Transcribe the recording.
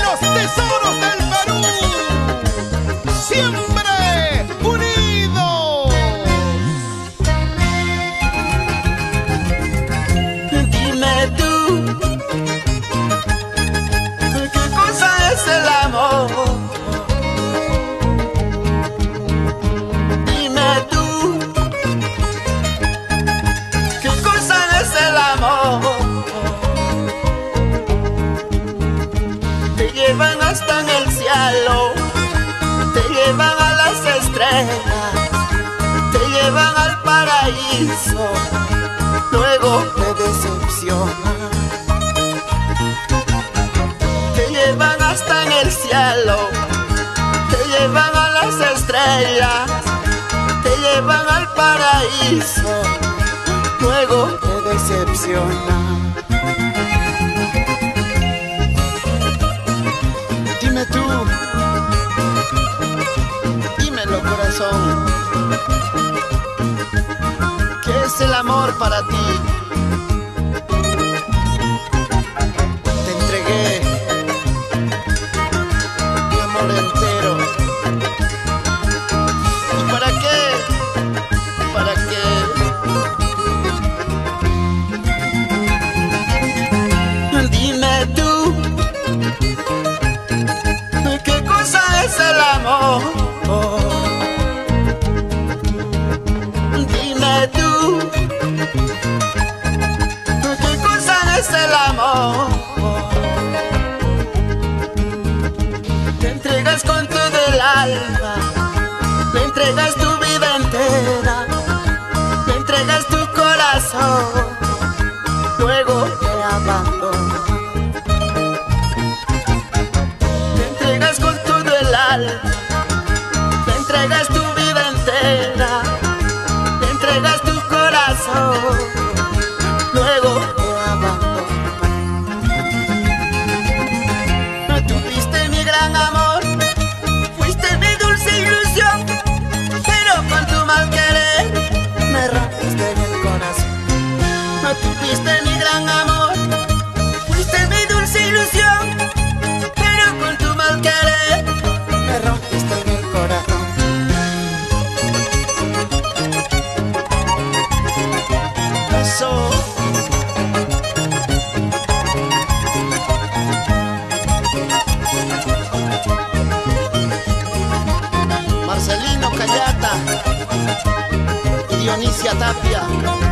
y los. llevan hasta en el cielo, te llevan a las estrellas, te llevan al paraíso, luego te decepcionan. Te llevan hasta en el cielo, te llevan a las estrellas, te llevan al paraíso, luego te decepcionan. Para ti? Te entregas con todo el alma, le entregas tu vida entera, le entregas tu corazón, luego te abandonas. Te entregas con todo el alma, te entregas tu vida entera, te entregas tu corazón, Tapia, Tapia.